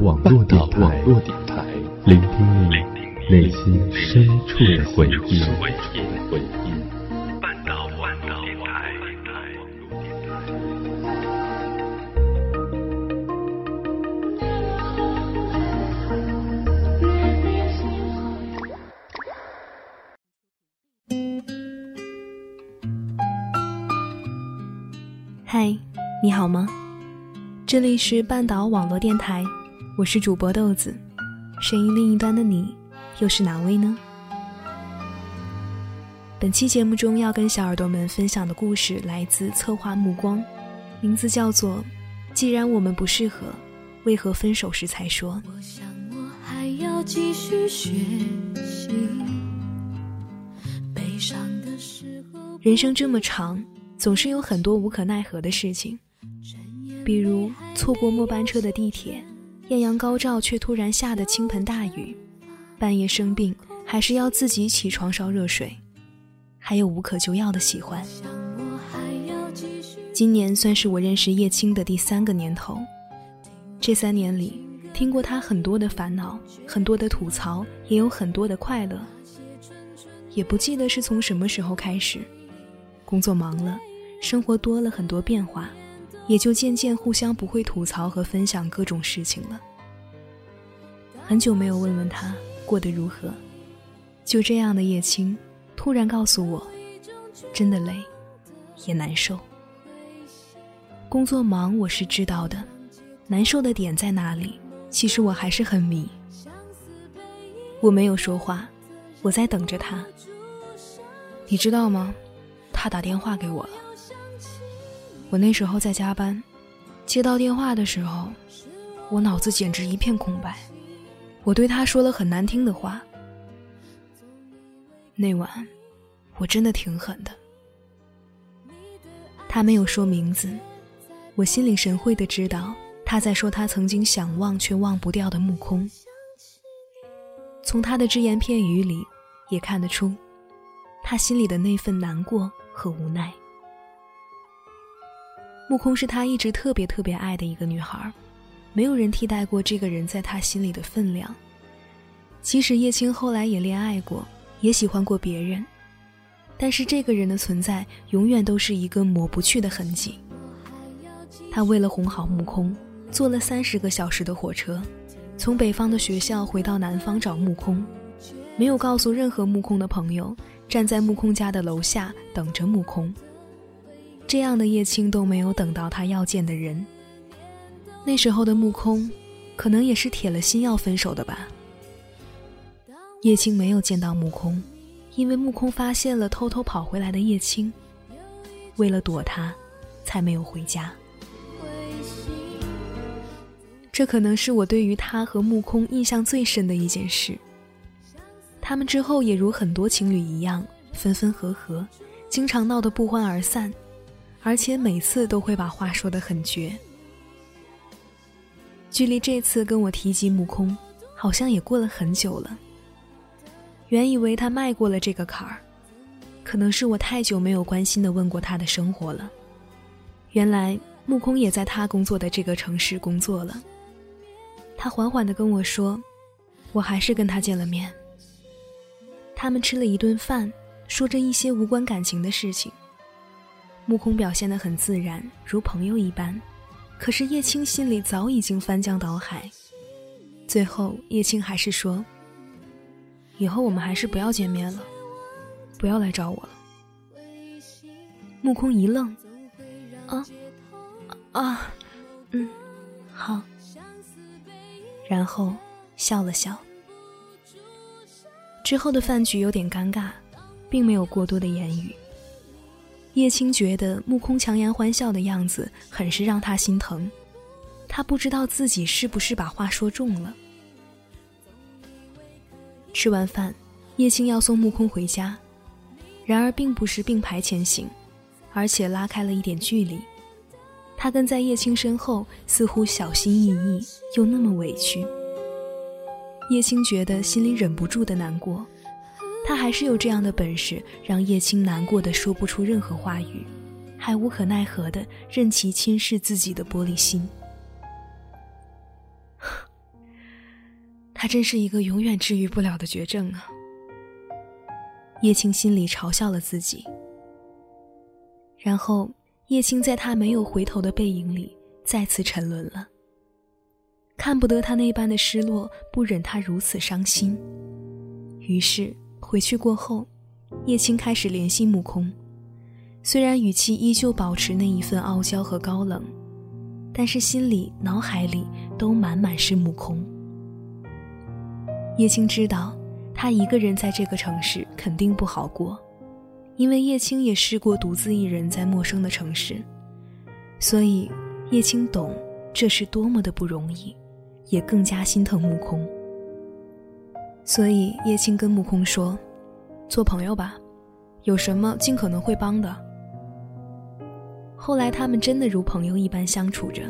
网络电台，聆听你内心深处的回忆。半岛电台。嗨，你好吗？这里是半岛网络电台，我是主播豆子。声音另一端的你，又是哪位呢？本期节目中要跟小耳朵们分享的故事来自策划目光，名字叫做《既然我们不适合，为何分手时才说》。我想我还要继续学习。悲伤的时候，人生这么长，总是有很多无可奈何的事情。比如错过末班车的地铁，艳阳高照却突然下的倾盆大雨，半夜生病还是要自己起床烧热水，还有无可救药的喜欢。今年算是我认识叶青的第三个年头，这三年里听过他很多的烦恼，很多的吐槽，也有很多的快乐。也不记得是从什么时候开始，工作忙了，生活多了很多变化。也就渐渐互相不会吐槽和分享各种事情了。很久没有问问他过得如何，就这样的叶青，突然告诉我，真的累，也难受。工作忙我是知道的，难受的点在哪里？其实我还是很迷。我没有说话，我在等着他。你知道吗？他打电话给我了。我那时候在加班，接到电话的时候，我脑子简直一片空白。我对他说了很难听的话。那晚，我真的挺狠的。他没有说名字，我心领神会的知道他在说他曾经想忘却忘不掉的木空。从他的只言片语里，也看得出，他心里的那份难过和无奈。木空是他一直特别特别爱的一个女孩，没有人替代过这个人在他心里的分量。即使叶青后来也恋爱过，也喜欢过别人，但是这个人的存在永远都是一个抹不去的痕迹。他为了哄好木空，坐了三十个小时的火车，从北方的学校回到南方找木空，没有告诉任何木空的朋友，站在木空家的楼下等着木空。这样的叶青都没有等到他要见的人。那时候的木空，可能也是铁了心要分手的吧。叶青没有见到木空，因为木空发现了偷偷跑回来的叶青，为了躲他，才没有回家。这可能是我对于他和木空印象最深的一件事。他们之后也如很多情侣一样，分分合合，经常闹得不欢而散。而且每次都会把话说得很绝。距离这次跟我提及木空，好像也过了很久了。原以为他迈过了这个坎儿，可能是我太久没有关心的问过他的生活了。原来木空也在他工作的这个城市工作了。他缓缓地跟我说：“我还是跟他见了面。”他们吃了一顿饭，说着一些无关感情的事情。木空表现得很自然，如朋友一般，可是叶青心里早已经翻江倒海。最后，叶青还是说：“以后我们还是不要见面了，不要来找我了。”木空一愣：“啊，啊，嗯，好。”然后笑了笑。之后的饭局有点尴尬，并没有过多的言语。叶青觉得木空强颜欢笑的样子很是让他心疼，他不知道自己是不是把话说重了。吃完饭，叶青要送木空回家，然而并不是并排前行，而且拉开了一点距离。他跟在叶青身后，似乎小心翼翼，又那么委屈。叶青觉得心里忍不住的难过。他还是有这样的本事，让叶青难过的说不出任何话语，还无可奈何的任其侵蚀自己的玻璃心。他真是一个永远治愈不了的绝症啊！叶青心里嘲笑了自己。然后，叶青在他没有回头的背影里再次沉沦了。看不得他那般的失落，不忍他如此伤心，于是回去过后，叶青开始联系木空。虽然语气依旧保持那一份傲娇和高冷，但是心里、脑海里都满满是木空。叶青知道，他一个人在这个城市肯定不好过，因为叶青也试过独自一人在陌生的城市，所以叶青懂这是多么的不容易，也更加心疼木空。所以叶青跟木空说：“做朋友吧，有什么尽可能会帮的。”后来，他们真的如朋友一般相处着。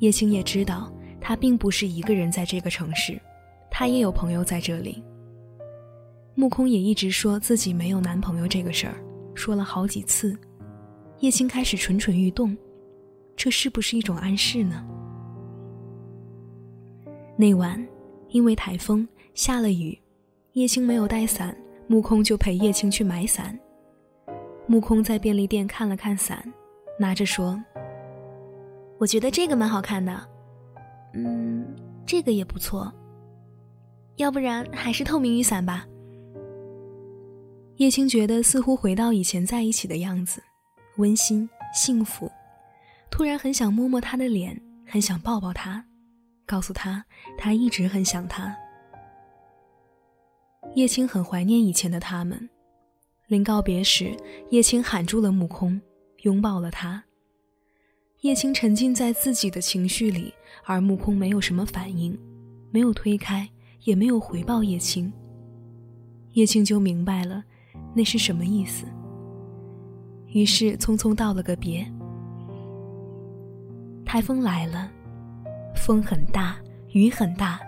叶青也知道，他并不是一个人在这个城市，他也有朋友在这里。木空也一直说自己没有男朋友这个事儿，说了好几次。叶青开始蠢蠢欲动，这是不是一种暗示呢？那晚，因为台风下了雨，叶青没有带伞，木空就陪叶青去买伞。木空在便利店看了看伞，拿着说：“我觉得这个蛮好看的，嗯，这个也不错。要不然还是透明雨伞吧。”叶青觉得似乎回到以前在一起的样子，温馨幸福，突然很想摸摸他的脸，很想抱抱他，告诉他他一直很想他。叶青很怀念以前的他们。临告别时，叶青喊住了木空，拥抱了他。叶青沉浸在自己的情绪里，而木空没有什么反应，没有推开，也没有回报叶青。叶青就明白了，那是什么意思。于是匆匆道了个别。台风来了，风很大，雨很大，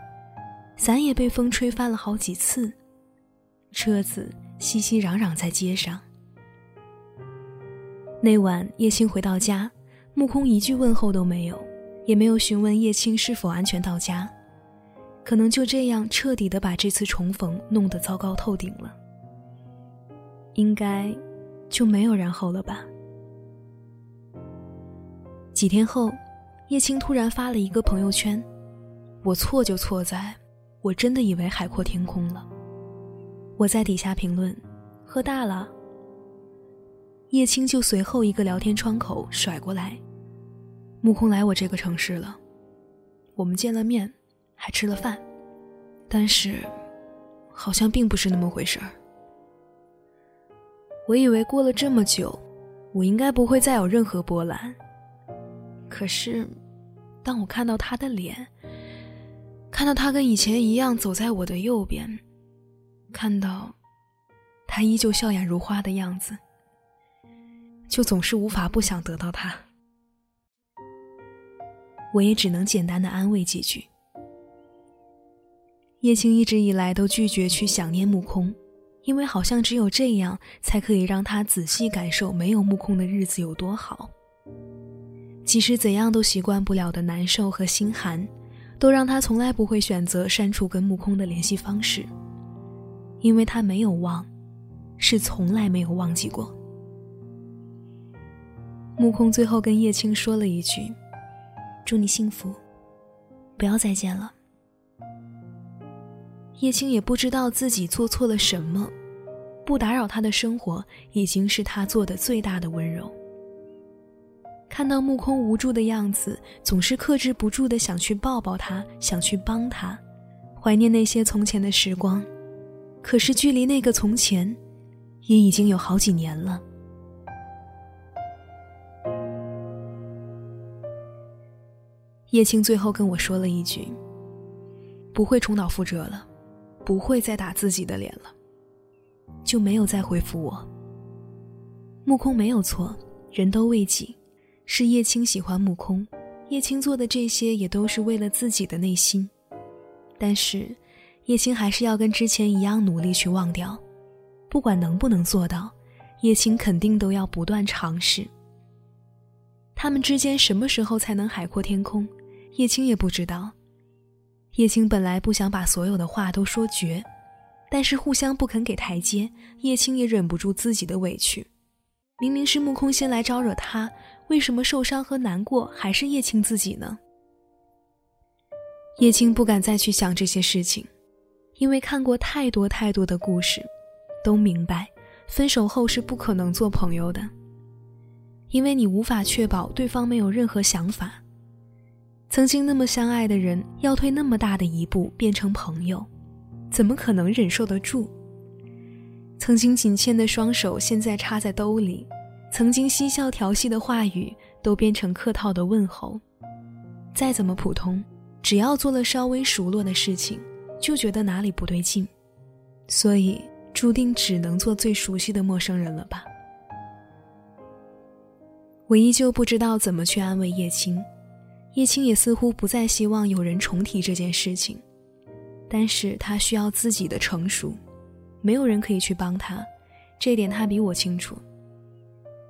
伞也被风吹翻了好几次，车子。熙熙攘攘在街上。那晚，叶青回到家，木空一句问候都没有，也没有询问叶青是否安全到家，可能就这样彻底的把这次重逢弄得糟糕透顶了。应该就没有然后了吧？几天后，叶青突然发了一个朋友圈：“我错就错在，我真的以为海阔天空了。”我在底下评论：“喝大了。”叶青就随后一个聊天窗口甩过来：“木空来我这个城市了，我们见了面，还吃了饭，但是，好像并不是那么回事儿。我以为过了这么久，我应该不会再有任何波澜。可是，当我看到他的脸，看到他跟以前一样走在我的右边。”看到他依旧笑颜如花的样子，就总是无法不想得到他。我也只能简单的安慰几句。叶青一直以来都拒绝去想念木空，因为好像只有这样才可以让他仔细感受没有木空的日子有多好。即使怎样都习惯不了的难受和心寒，都让他从来不会选择删除跟木空的联系方式。因为他没有忘，是从来没有忘记过。木空最后跟叶青说了一句：“祝你幸福，不要再见了。”叶青也不知道自己做错了什么，不打扰他的生活已经是他做的最大的温柔。看到木空无助的样子，总是克制不住的想去抱抱他，想去帮他，怀念那些从前的时光。可是，距离那个从前，也已经有好几年了。叶青最后跟我说了一句：“不会重蹈覆辙了，不会再打自己的脸了。”就没有再回复我。木空没有错，人都为己，是叶青喜欢木空，叶青做的这些也都是为了自己的内心，但是。叶青还是要跟之前一样努力去忘掉，不管能不能做到，叶青肯定都要不断尝试。他们之间什么时候才能海阔天空？叶青也不知道，叶青本来不想把所有的话都说绝，但是互相不肯给台阶，叶青也忍不住自己的委屈。明明是木空先来招惹他，为什么受伤和难过还是叶青自己呢？叶青不敢再去想这些事情，因为看过太多太多的故事，都明白分手后是不可能做朋友的，因为你无法确保对方没有任何想法。曾经那么相爱的人，要退那么大的一步变成朋友，怎么可能忍受得住？曾经紧牵的双手，现在插在兜里；曾经嬉笑调戏的话语，都变成客套的问候。再怎么普通，只要做了稍微熟络的事情，就觉得哪里不对劲，所以注定只能做最熟悉的陌生人了吧？我依旧不知道怎么去安慰叶青。叶青也似乎不再希望有人重提这件事情，但是他需要自己的成熟，没有人可以去帮他，这点他比我清楚。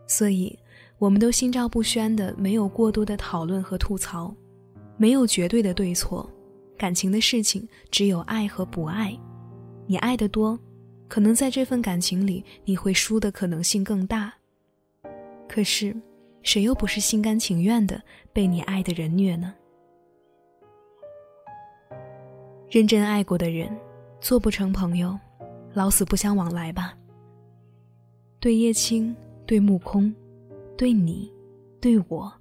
所以，我们都心照不宣的，没有过多的讨论和吐槽，没有绝对的对错，感情的事情只有爱和不爱，你爱的多，可能在这份感情里你会输的可能性更大，可是。谁又不是心甘情愿的被你爱的人虐呢？认真爱过的人，做不成朋友，老死不相往来吧。对叶青，对木空，对你，对我，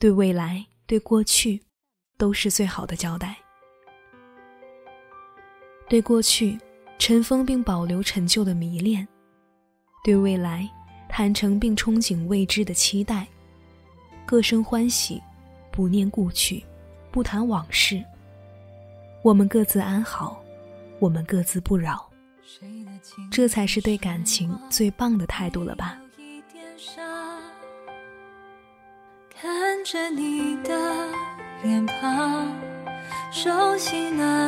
对未来，对过去，都是最好的交代。对过去，尘封并保留陈旧的迷恋；对未来。坦诚并憧憬未知的期待，各生欢喜，不念故去，不谈往事。我们各自安好，我们各自不扰，这才是对感情最棒的态度了吧？看着你的脸庞，熟悉那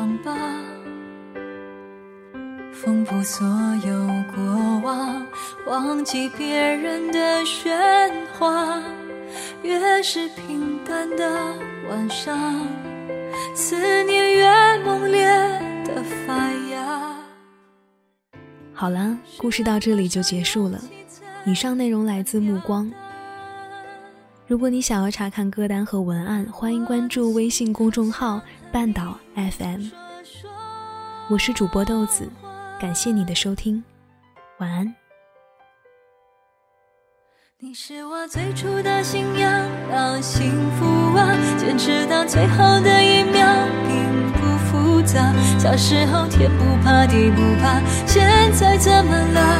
种伤疤。丰富所有过往，忘记别人的喧哗。越是平淡的晚上，思念越猛烈的发芽。好了，故事到这里就结束了。以上内容来自目光。如果你想要查看歌单和文案，欢迎关注微信公众号“半岛 FM”。我是主播豆子。感谢你的收听，晚安。你是我最初的信仰，让幸福啊坚持到最后的一秒，并不复杂。小时候天不怕地不怕，现在怎么了？